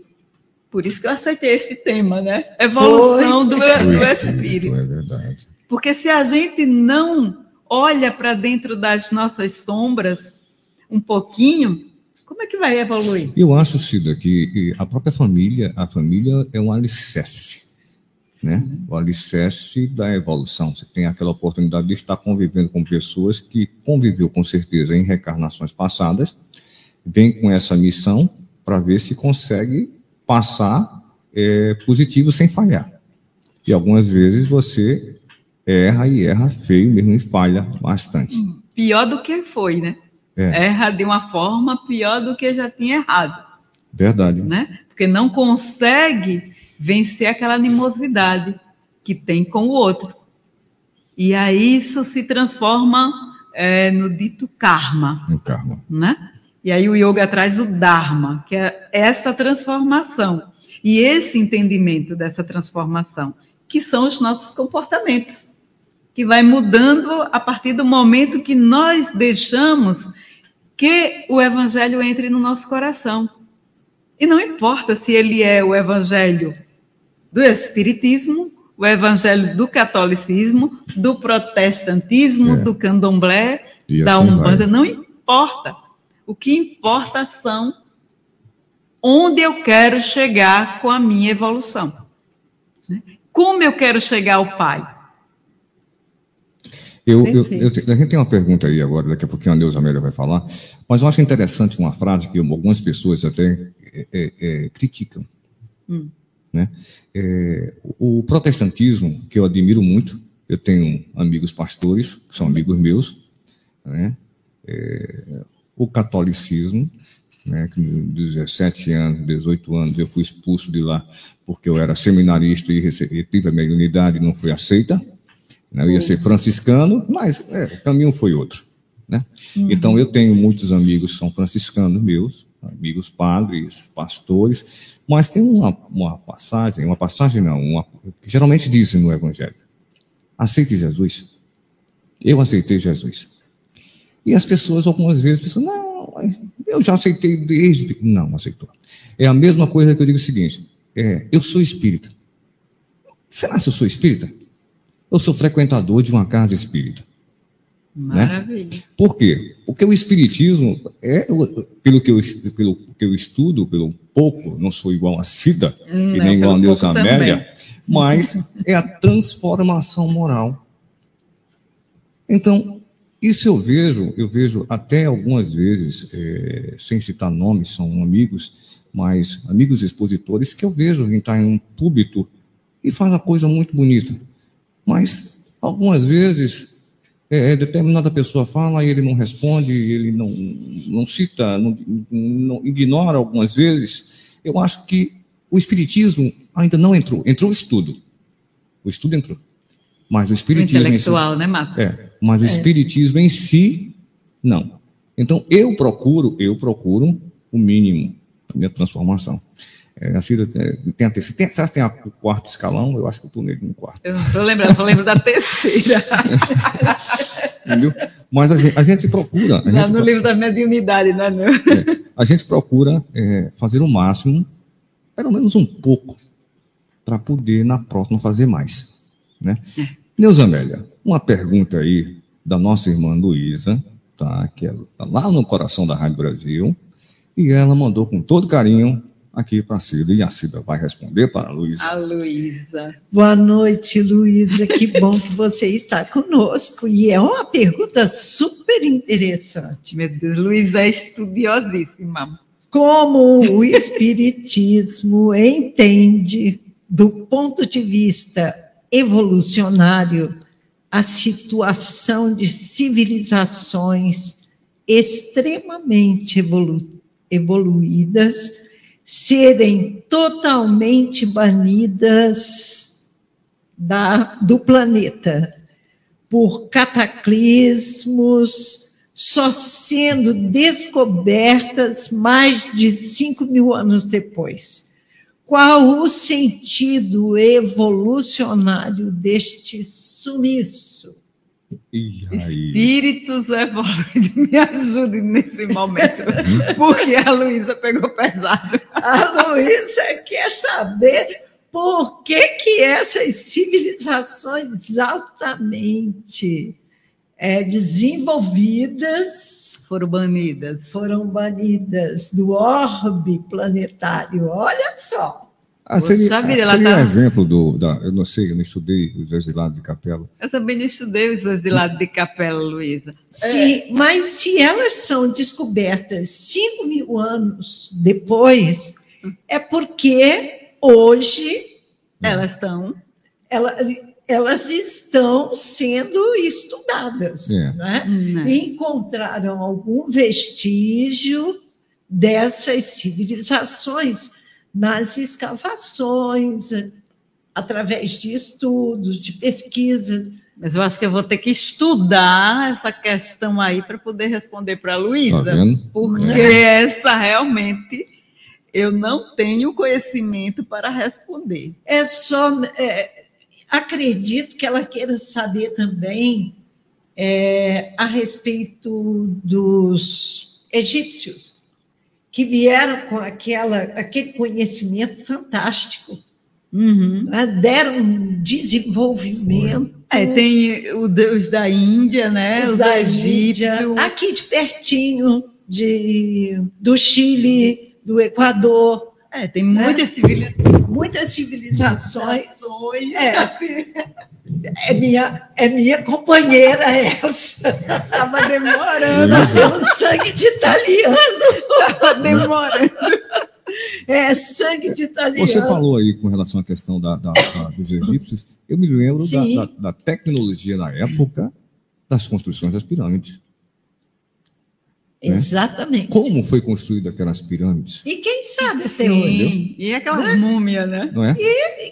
D: por isso que eu aceitei esse tema, né? Evolução do, do
B: Espírito,
D: espírito.
B: É verdade.
D: Porque se a gente não olha para dentro das nossas sombras um pouquinho, como é que vai evoluir?
B: Eu acho, Cida, que a própria família, a família é um alicerce, né? O alicerce da evolução. Você tem aquela oportunidade de estar convivendo com pessoas que conviveu com certeza em reencarnações passadas, vem com essa missão para ver se consegue passar é, positivo sem falhar. E algumas vezes você erra e erra feio mesmo e falha bastante.
D: Pior do que foi, né?
B: É.
D: Erra de uma forma pior do que já tinha errado.
B: Verdade.
D: né? Porque não consegue vencer aquela animosidade que tem com o outro. E aí isso se transforma é, no dito karma,
B: No karma.
D: né? E aí o yoga traz o Dharma, que é essa transformação. E esse entendimento dessa transformação, que são os nossos comportamentos, que vai mudando a partir do momento que nós deixamos que o evangelho entre no nosso coração. E não importa se ele é o evangelho do espiritismo, o evangelho do catolicismo, do protestantismo, é. do candomblé, e da assim umbanda, vai. não importa. O que importa são onde eu quero chegar com a minha evolução. Né? Como eu quero chegar ao Pai?
B: Eu, eu, eu, a gente tem uma pergunta aí agora, daqui a pouquinho a Neuza Amélia vai falar, mas eu acho interessante uma frase que algumas pessoas até é, é, é, criticam. Hum. Né? É, o protestantismo, que eu admiro muito, eu tenho amigos pastores, que são amigos meus, né? É, o catolicismo, né, que 17 anos, 18 anos, eu fui expulso de lá porque eu era seminarista e recebi, a mediunidade e não fui aceita. Né, eu ia ser franciscano, mas é, o caminho foi outro. Né? Uhum. Então, eu tenho muitos amigos que são franciscanos meus, amigos padres, pastores, mas tem uma, uma passagem, uma passagem não, uma, geralmente dizem no Evangelho: aceite Jesus. Eu aceitei Jesus. E as pessoas, algumas vezes, pensam, não, eu já aceitei desde. Não aceitou. É a mesma coisa que eu digo o seguinte: é, eu sou espírita. Será que eu sou espírita? Eu sou frequentador de uma casa espírita.
D: Né? Maravilha.
B: Né? Por quê? Porque o espiritismo é, pelo que eu, pelo que eu estudo, pelo pouco, não sou igual a Cida hum, e nem igual a Neuza Amélia, mas é a transformação moral. Então, isso eu vejo, eu vejo até algumas vezes, é, sem citar nomes, são amigos, mas amigos expositores, que eu vejo em estar em um púlpito e faz uma coisa muito bonita. Mas, algumas vezes, é, é, determinada pessoa fala e ele não responde, ele não, não cita, não, não, ignora algumas vezes. Eu acho que o Espiritismo ainda não entrou. Entrou o estudo. O estudo entrou. Mas o espiritismo.
D: O intelectual, si, né, Márcio?
B: É, mas o é. espiritismo em si, não. Então, eu procuro, eu procuro o mínimo da minha transformação. É, a Cida é, tem a terceira. Tem, você tem a, o quarto escalão? Eu acho que eu estou nele no quarto.
D: Eu não estou lembrando, só lembro da terceira.
B: Entendeu? Mas a gente, a gente procura. A
D: gente no procura, livro da mediunidade, não é? Não.
B: É, a gente procura é, fazer o máximo, pelo menos um pouco, para poder na próxima fazer mais. Né? É. Neuza Amélia, uma pergunta aí da nossa irmã Luísa, tá? Que ela tá lá no coração da Rádio Brasil, e ela mandou com todo carinho aqui para a Cida, e a Cida vai responder para a Luísa.
D: A Luísa.
C: Boa noite, Luísa, que bom que você está conosco, e é uma pergunta super interessante.
D: Meu Deus, Luísa é estudiosíssima.
C: Como o Espiritismo entende, do ponto de vista evolucionário a situação de civilizações extremamente evolu evoluídas serem totalmente banidas da, do planeta por cataclismos, só sendo descobertas mais de 5 mil anos depois. Qual o sentido evolucionário deste sumiço?
D: Espíritos evoluídos, me ajudem nesse momento, porque a Luísa pegou pesado.
C: A Luísa quer saber por que, que essas civilizações altamente é, desenvolvidas
D: foram banidas.
C: Foram banidas do orbe planetário. Olha só.
B: Ah, seria, Poxa, seria tá... um exemplo do. Da, eu não sei, eu não estudei os exilados de capela.
D: Eu também não estudei os exilados de capela, Luísa.
C: É. Mas se elas são descobertas 5 mil anos depois, é porque hoje.
D: Elas estão.
C: Ela, elas estão sendo estudadas. É. Né? Hum, é. Encontraram algum vestígio dessas civilizações nas escavações, através de estudos, de pesquisas.
D: Mas eu acho que eu vou ter que estudar essa questão aí para poder responder para a Luísa.
B: Tá?
D: Porque
B: É.
D: essa realmente eu não tenho conhecimento para responder.
C: É só. é, acredito que ela queira saber também é, a respeito dos egípcios, que vieram com aquela, aquele conhecimento fantástico,
D: Uhum.
C: né? deram um desenvolvimento.
D: É, tem o Deus da Índia, né? Os,
C: da. Índia, aqui de pertinho, de, do Chile, do Equador,
D: É, tem muitas civilizações.
C: muitas civilizações. É.
D: assim,
C: É minha, é minha companheira essa.
D: Estava demorando,
C: Nós temos sangue de italiano.
D: estava demorando.
C: É sangue de italiano.
B: Você falou aí com relação à questão da, da- da- dos egípcios, eu me lembro da, da- da tecnologia na época das construções das pirâmides.
C: Exatamente.
B: Como foi construída aquelas pirâmides?
C: E quem sabe até hoje?
D: Sim, e aquelas múmias, né?
B: Não é?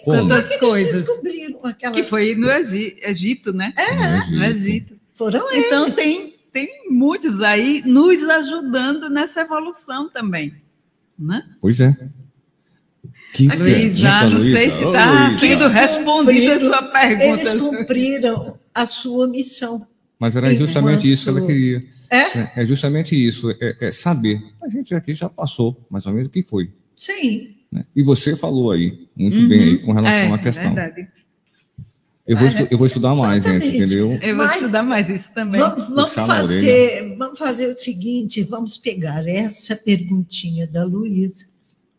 B: Como?
D: Quantas
C: Eles
D: coisas.
C: descobriram aquela.
D: Que foi no Egi- Egito, né?
B: No
D: No
B: Egito.
D: Egito.
C: Foram
D: Então
C: eles.
D: tem, tem muitos aí nos ajudando nessa evolução também. Né?
B: Pois é. Que
D: Luísa,
B: pergunta,
D: não sei se está sendo respondida a sua
C: Eles
D: pergunta.
C: cumpriram a sua missão.
B: Mas era justamente isso que ela queria.
C: É?
B: É, é justamente isso, é, é saber. A gente aqui já passou mais ou menos o que foi.
C: Sim.
B: né? E você falou aí, muito
D: Uhum.
B: bem aí, com relação
D: É,
B: à questão.
D: verdade.
B: eu, vou,
C: É,
B: estu- eu vou estudar mais, gente, entendeu?
D: Eu vou
C: Mas-
D: estudar mais isso também.
C: Vamos, vamos fazer, vamos fazer o seguinte: vamos pegar essa perguntinha da Luísa,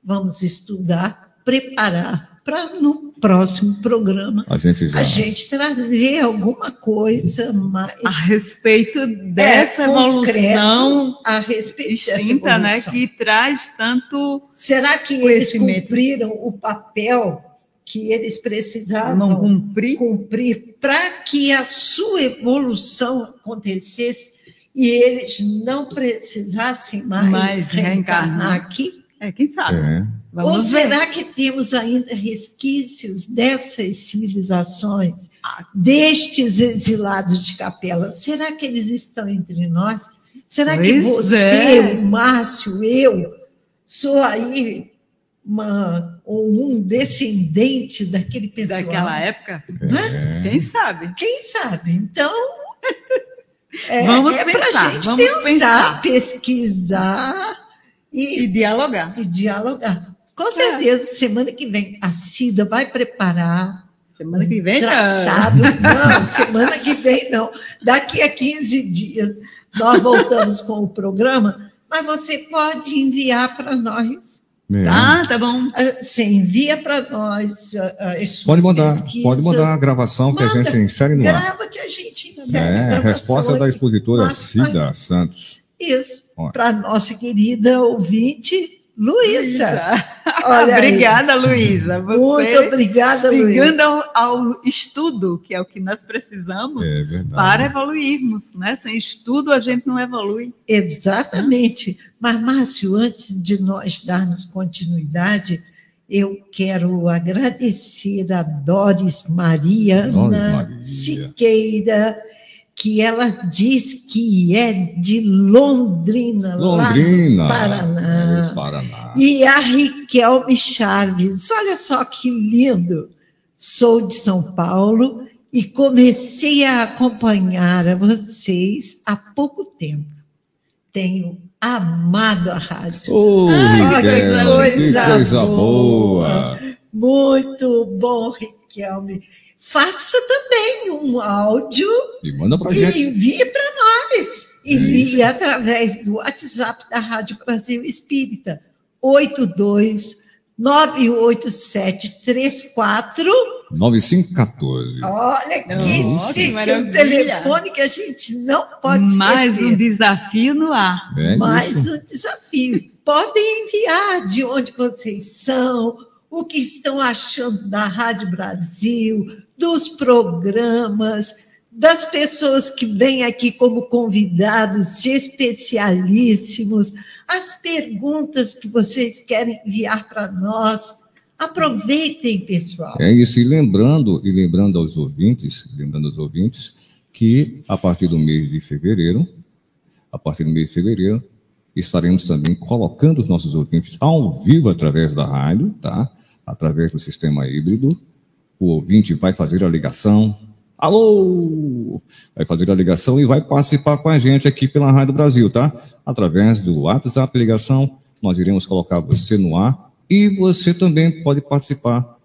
C: vamos estudar, preparar para no próximo programa
B: A gente já.
C: a gente trazer alguma coisa mais
D: A respeito dessa evolução
C: a respeito dessa
D: extinta, né?
C: evolução.
D: Que traz tanto.
C: Será que eles cumpriram o papel que eles
D: Não
C: precisavam
D: cumprir.
C: cumprir para que a sua evolução acontecesse e eles não precisassem mais,
D: Mais
C: reencarnar
D: reencarnar.
C: aqui?
D: É, quem sabe?
B: É.
C: Ou
D: Vamos ver.
C: será que temos ainda resquícios dessas civilizações, destes exilados de capela? Será que eles estão entre nós? Será que
D: Pois
C: você,
D: é.
C: o Márcio, eu, sou aí uma, ou um descendente daquele pessoal?
D: Daquela época?
B: É.
D: Quem sabe?
C: Quem sabe? Então, é,
D: Vamos
C: é para
D: pensar,
C: a gente
D: vamos
C: pensar,
D: pensar.
C: pesquisar
D: E
C: e,
D: dialogar.
C: e dialogar. Com certeza, semana que vem, a Cida vai preparar
D: Semana que vem já.
C: tratado. Não, semana que vem não. Daqui a 15 dias nós voltamos com o programa, mas você pode enviar para nós.
B: É.
D: Ah, tá bom.
C: Ah, Você envia para nós as suas
B: Pode mandar,
C: pesquisas.
B: pode mandar a gravação que a gente insere no ar.
C: Grava que a gente insere a
B: É,
C: gravação
B: resposta da expositora Cida Santos.
C: Isso, para nossa querida ouvinte Luísa. Aí.
D: Obrigada, Luísa. Você
C: Muito obrigada, Luísa.
D: chegando ao, ao estudo, que é o que nós precisamos
B: É
D: para evoluirmos, né? Sem estudo a gente não evolui.
C: Exatamente. Mas, Márcio, antes de nós darmos continuidade, eu quero agradecer a Doris Maria
B: Doris Maria.
C: Siqueira, que ela diz que é de Londrina,
B: Londrina.
C: lá no Paraná.
B: Paraná.
C: E a Riquelme Chaves, olha só que lindo. Sou de São Paulo e comecei a acompanhar a vocês há pouco tempo. Tenho amado a rádio.
B: Ô,
D: Ai,
B: Riquelme,
C: coisa
B: que coisa
C: boa.
B: boa.
C: Muito bom, Riquelme. Faça também um áudio
B: E manda pra
C: e
B: gente.
C: envie para nós. Envie através do WhatsApp da Rádio Brasil Espírita, 82 987 34.
B: 9514.
C: Olha que
D: Nossa, que
C: um telefone que a gente não pode esquecer.
D: Mais um desafio no ar.
B: É
C: Mais
B: isso.
C: um desafio. Podem enviar de onde vocês são, o que estão achando da Rádio Brasil, dos programas, das pessoas que vêm aqui como convidados especialíssimos, as perguntas que vocês querem enviar para nós. Aproveitem, pessoal.
B: É isso, e lembrando, e lembrando aos ouvintes, lembrando aos ouvintes, que a partir do mês de fevereiro, a partir do mês de fevereiro, estaremos também colocando os nossos ouvintes ao vivo através da rádio, tá? Através do sistema híbrido. O ouvinte vai fazer a ligação. Alô! Vai fazer a ligação e vai participar com a gente aqui pela Rádio Brasil, tá? Através do WhatsApp ligação, nós iremos colocar você no ar e você também pode participar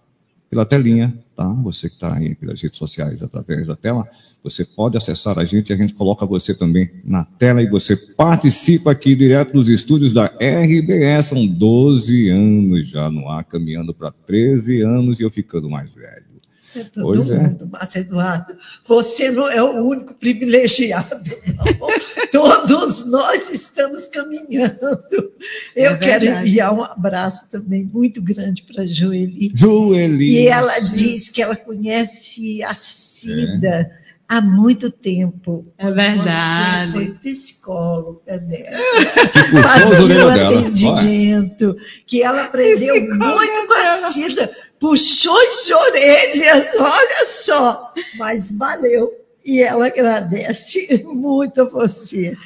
B: pela telinha, tá? Você que está aí pelas redes sociais através da tela, você pode acessar a gente e a gente coloca você também na tela e você participa aqui direto dos estúdios da RBS. São 12 anos já no ar, caminhando para 13 anos e eu ficando mais velho.
C: É todo pois é. mundo, é. Márcio Eduardo. Você não é o único privilegiado, não. Todos nós estamos caminhando. Eu é quero enviar um abraço também muito grande para a Joeli.
B: Joeli.
C: E ela diz que ela conhece a Cida. É há muito tempo.
D: É verdade.
C: Você foi psicóloga dela.
B: Que puxou
C: o atendimento, dela. que ela aprendeu muito com a Cida puxões de orelhas, olha só, mas valeu. E ela agradece muito a você.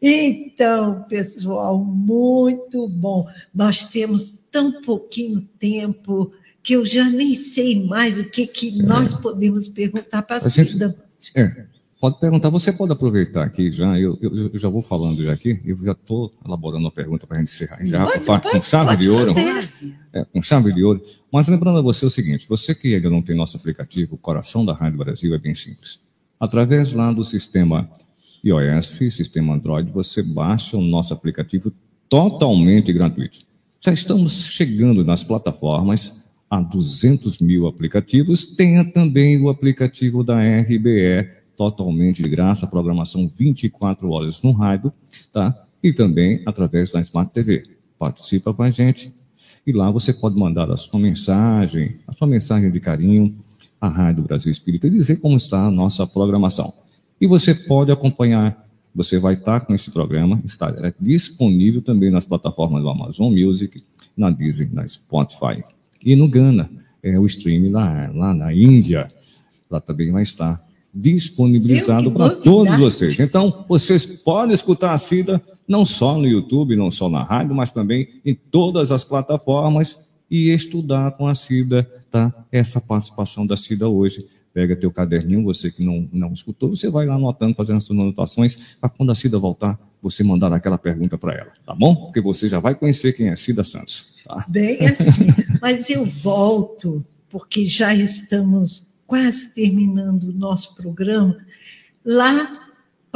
C: Então, pessoal, muito bom. Nós temos tão pouquinho tempo que eu já nem sei mais o que, que nós podemos perguntar para a Cida.
B: É. Pode perguntar, você pode aproveitar aqui já, eu, eu, eu já vou falando já aqui, eu já estou elaborando uma pergunta para a gente encerrar, encerrar pode, com, pode, com chave pode de ouro. É, com chave de ouro. Mas lembrando a você o seguinte, você que ainda não tem nosso aplicativo, o coração da Rádio Brasil é bem simples. Através lá do sistema iOS, sistema Android, você baixa o nosso aplicativo totalmente gratuito. Já estamos chegando nas plataformas a 200 mil aplicativos. Tenha também o aplicativo da RBE totalmente de graça, programação 24 horas no rádio, tá? E também através da Smart TV. Participa com a gente e lá você pode mandar a sua mensagem, a sua mensagem de carinho à Rádio Brasil Espírita e dizer como está a nossa programação. E você pode acompanhar, você vai estar com esse programa, está disponível também nas plataformas do Amazon Music, na Disney, na Spotify e no Ghana, é o stream lá, lá na Índia, lá também vai estar disponibilizado para todos vocês. Então, vocês podem escutar a Cida não só no YouTube, não só na rádio, mas também em todas as plataformas e estudar com a Cida, tá? Essa participação da Cida hoje. Pega teu caderninho, você que não, não escutou, você vai lá anotando, fazendo as suas anotações, para quando a Cida voltar, você mandar aquela pergunta para ela, tá bom? Porque você já vai conhecer quem é Cida Santos. Tá?
C: Bem assim, mas eu volto, porque já estamos quase terminando o nosso programa, lá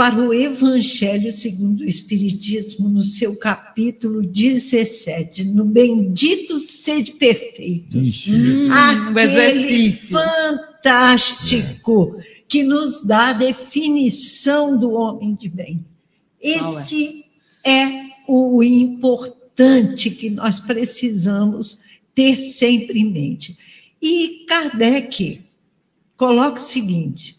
C: para o Evangelho segundo o Espiritismo, no seu capítulo 17, no Bendito Sede Perfeito.
D: Hum,
C: aquele fantástico que nos dá a definição do homem de bem. Esse é o importante que nós precisamos ter sempre em mente. E Kardec coloca o seguinte: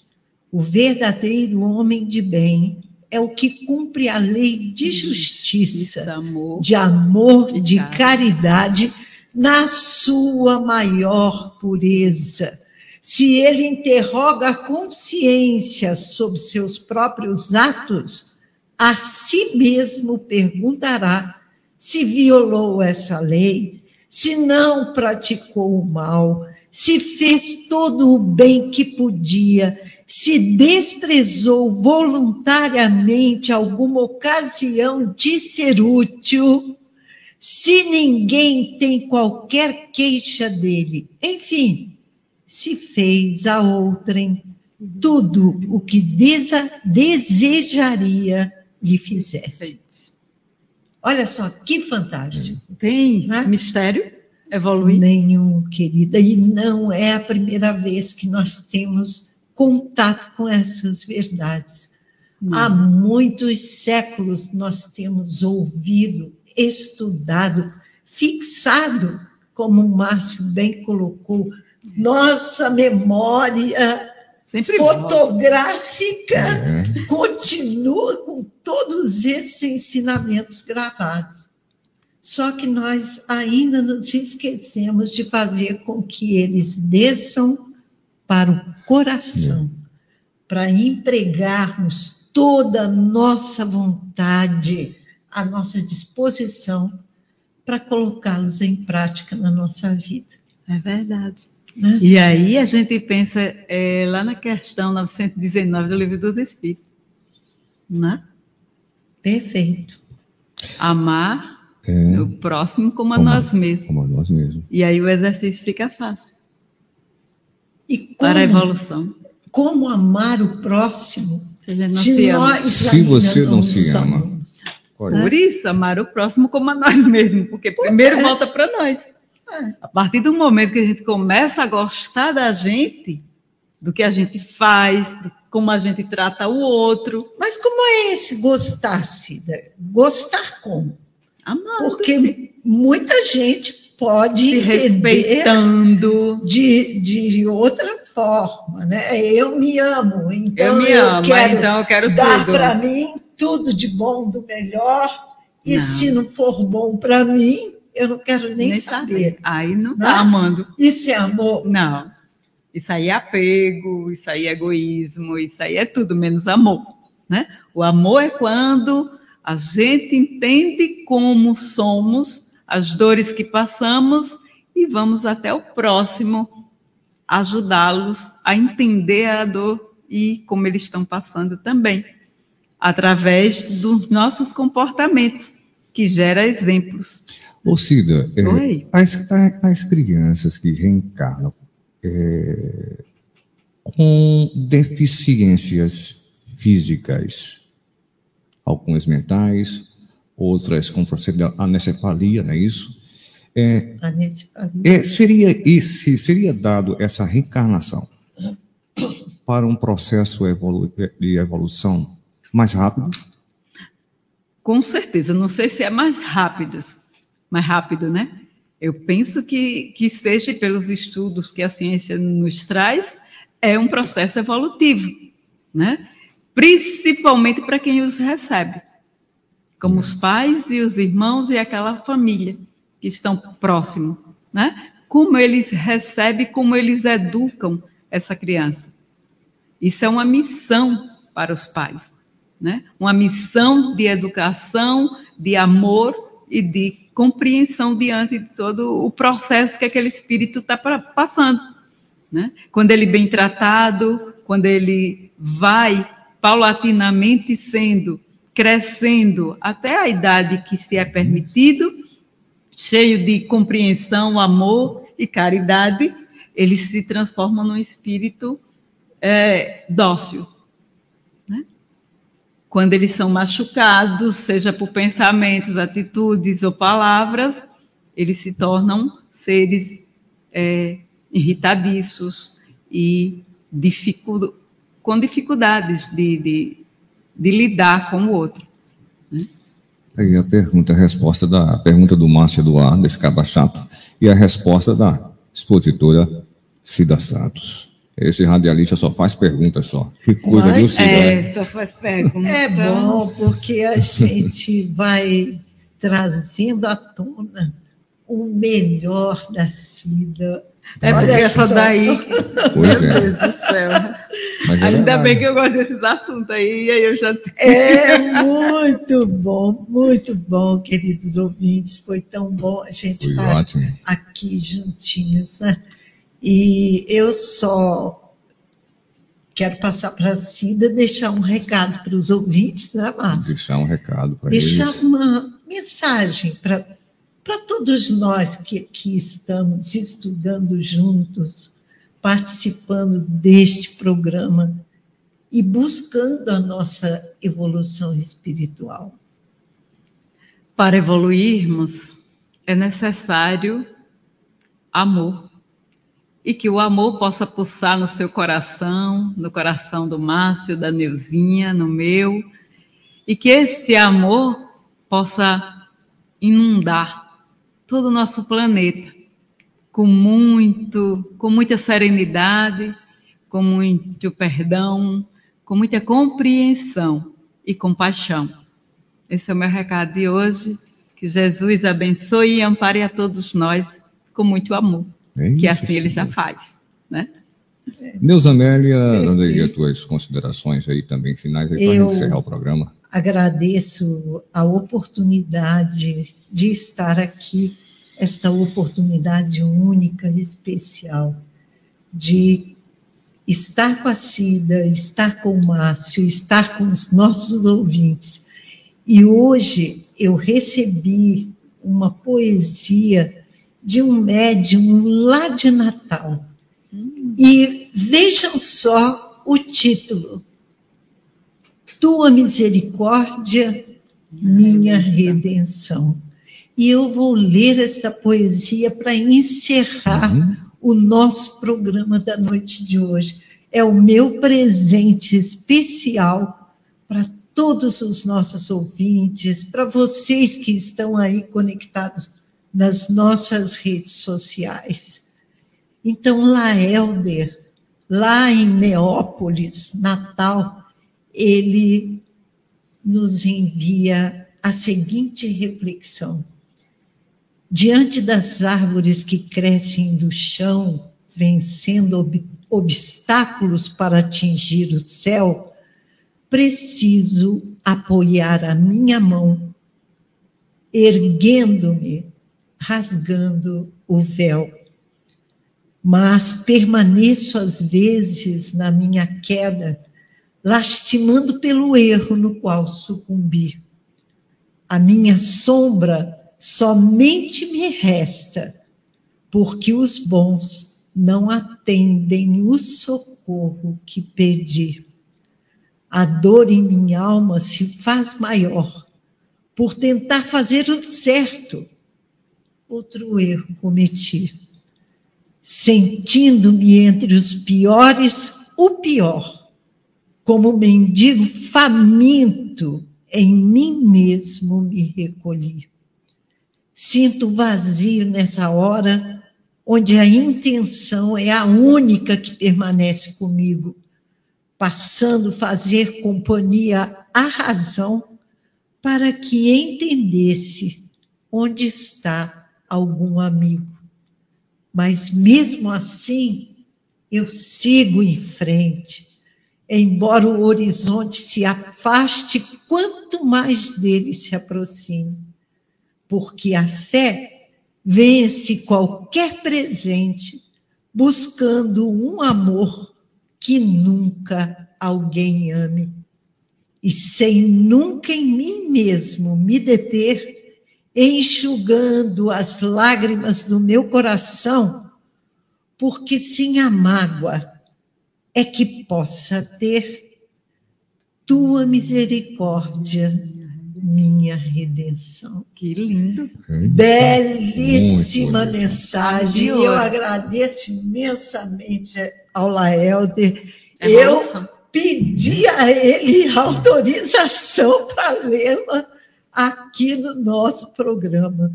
C: o verdadeiro homem de bem é o que cumpre a lei de justiça,
D: amor,
C: de amor, de caridade, na sua maior pureza. Se ele interroga a consciência sobre seus próprios atos, a si mesmo perguntará se violou essa lei, se não praticou o mal, se fez todo o bem que podia, se desprezou voluntariamente alguma ocasião de ser útil, se ninguém tem qualquer queixa dele, enfim, se fez a outrem tudo o que desejaria lhe fizesse. Olha só que fantástico.
D: Tem né? mistério? Evoluir?
C: Nenhum, querida. E não é a primeira vez que nós temos contato com essas verdades. Hum. Há muitos séculos nós temos ouvido, estudado, fixado, como o Márcio bem colocou, nossa memória Sempre fotográfica é. continua com todos esses ensinamentos gravados. Só que nós ainda nos esquecemos de fazer com que eles desçam para o coração, é. para empregarmos toda a nossa vontade, a nossa disposição para colocá-los em prática na nossa vida.
D: É verdade. Né? E aí a gente pensa é, lá na questão 919 do Livro dos Espíritos. Né?
C: Perfeito.
D: Amar é, o próximo como a nós mesmos.
B: Como a nós mesmos.
D: E aí o exercício fica fácil.
C: E como,
D: para a evolução.
C: Como amar o próximo
D: se, nós
B: se você não, se ama.
D: Por isso, amar o próximo como a nós mesmos, porque primeiro é. volta para nós. É. A partir do momento que a gente começa a gostar da gente, do que a gente faz, de como a gente trata o outro.
C: Mas como é esse gostar, Cida? Gostar como?
D: Amando.
C: Porque muita gente pode
D: Se respeitando
C: de, de outra forma, né? Eu me amo, então
D: eu me amo, quero então eu quero
C: dar para mim tudo de bom, do melhor. E não. se não for bom para mim, eu não quero nem, nem saber. saber.
D: Aí não está amando.
C: Isso é amor?
D: Não. Isso aí é apego, isso aí é egoísmo, isso aí é tudo menos amor. Né? O amor é quando a gente entende como somos, as dores que passamos e vamos até o próximo ajudá-los a entender a dor e como eles estão passando também, através dos nossos comportamentos, que gera exemplos.
B: Ô Cida, é, as, as, crianças que reencarnam é, com deficiências físicas, algumas mentais, outras com anencefalia, não é isso? É, é, seria, esse, seria dado essa reencarnação para um processo evolu de evolução mais rápido?
D: Com certeza, não sei se é mais rápido, mais rápido, né? Eu penso que, que seja pelos estudos que a ciência nos traz, é um processo evolutivo, né? Principalmente para quem os recebe, como os pais e os irmãos e aquela família que estão próximos, né? Como eles recebem, como eles educam essa criança. Isso é uma missão para os pais, né? Uma missão de educação, de amor e de compreensão diante de todo o processo que aquele espírito está passando. Né? Quando ele é bem tratado, quando ele vai paulatinamente sendo, crescendo até a idade que se é permitido, cheio de compreensão, amor e caridade, ele se transforma num espírito é, dócil, quando eles são machucados, seja por pensamentos, atitudes ou palavras, eles se tornam seres é, irritadiços e dificu com dificuldades de, de, de, lidar com o outro. Né?
B: Aí a pergunta, a resposta da a pergunta do Márcio Eduardo, esse caba chato, e a resposta da expositora Cida Santos. Esse radialista só faz perguntas só. Que coisa, Mas, viu, Cida?
D: É, só faz perguntas.
C: É bom, porque a gente vai trazendo à tona o melhor da Cida.
D: É Olha porque essa daí.
B: Pois
D: Meu é. Deus do céu. Mas é Ainda bem que eu gosto desses assuntos aí, e aí eu já.
C: É muito bom, muito bom, queridos ouvintes. Foi tão bom a gente estar aqui juntinhos, né? E eu só quero passar para a Cida deixar um recado para os ouvintes, né, Márcio?
B: Deixar um recado para eles.
C: Deixar uma mensagem para todos nós que, que estamos estudando juntos, participando deste programa e buscando a nossa evolução espiritual.
D: Para evoluirmos, é necessário amor e que o amor possa pulsar no seu coração, no coração do Márcio, da Neuzinha, no meu, e que esse amor possa inundar todo o nosso planeta com muito, com muita serenidade, com muito perdão, com muita compreensão e compaixão. Esse é o meu recado de hoje. Que Jesus abençoe e ampare a todos nós com muito amor. É que assim ele já faz, né?
B: Neuza Amélia, dando aí as tuas considerações aí também finais para encerrar o programa.
C: Agradeço a oportunidade de estar aqui, esta oportunidade única, especial, de estar com a Cida, estar com o Márcio, estar com os nossos ouvintes. E hoje eu recebi uma poesia de um médium lá de Natal. E vejam só o título: Tua misericórdia, minha redenção. E eu vou ler esta poesia para encerrar uhum. o nosso programa da noite de hoje. É o meu presente especial para todos os nossos ouvintes, para vocês que estão aí conectados nas nossas redes sociais. Então, Laelder, lá em Neópolis, Natal, ele nos envia a seguinte reflexão. Diante das árvores que crescem do chão, vencendo ob obstáculos para atingir o céu, preciso apoiar a minha mão, erguendo-me, rasgando o véu. Mas permaneço às vezes na minha queda, lastimando pelo erro no qual sucumbi. A minha sombra somente me resta, porque os bons não atendem o socorro que pedi. A dor em minha alma se faz maior por tentar fazer o certo. Outro erro cometi. Sentindo-me entre os piores, o pior, como mendigo faminto, em mim mesmo me recolhi. Sinto vazio nessa hora, onde a intenção é a única que permanece comigo, passando fazer companhia à razão para que entendesse onde está algum amigo. Mas mesmo assim, eu sigo em frente, embora o horizonte se afaste, quanto mais dele se aproxime porque a fé vence qualquer presente buscando um amor que nunca alguém ame. E sem nunca em mim mesmo me deter, enxugando as lágrimas do meu coração, porque sem a mágoa é que possa ter tua misericórdia minha redenção.
D: Que lindo.
C: Belíssima Muito mensagem. Eu agradeço imensamente ao Laelder. É eu pedi a ele autorização para lê-la aqui no nosso programa.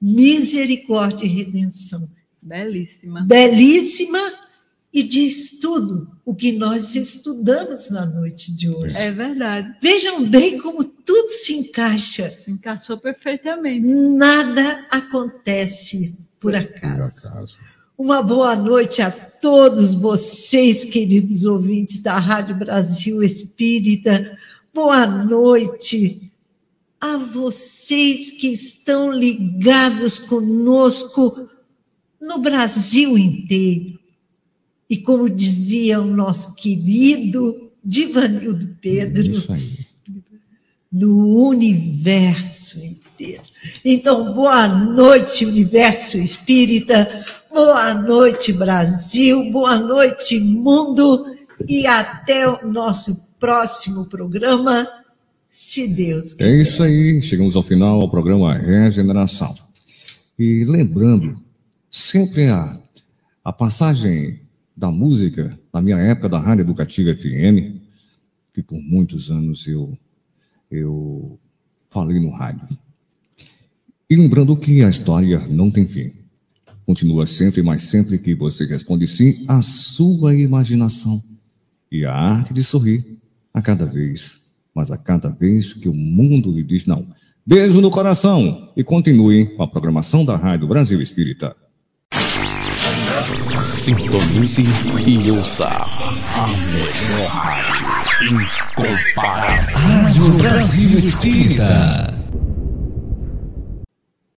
C: Misericórdia e redenção.
D: Belíssima.
C: Belíssima e diz tudo o que nós estudamos na noite de hoje.
D: É verdade.
C: Vejam bem como tudo se encaixa.
D: Se encaixou perfeitamente.
C: Nada acontece por acaso. Por acaso. Uma boa noite a todos vocês, queridos ouvintes da Rádio Brasil Espírita. Boa noite a vocês que estão ligados conosco no Brasil inteiro e como dizia o nosso querido Divanildo Pedro, no universo inteiro. Então, boa noite, universo espírita, boa noite, Brasil, boa noite, mundo, e até o nosso próximo programa, se Deus
B: quiser. É isso aí, chegamos ao final do programa Regeneração. E lembrando, sempre a, a passagem da música, na minha época da Rádio Educativa FM, que por muitos anos eu, eu falei no rádio. E lembrando que a história não tem fim. Continua sempre, mas sempre que você responde sim, a sua imaginação e a arte de sorrir a cada vez, mas a cada vez que o mundo lhe diz não, Beijo no coração e continue com a programação da Rádio Brasil Espírita.
E: Sintonize e ouça a melhor rádio incomparável.
A: Rádio Brasil Espírita.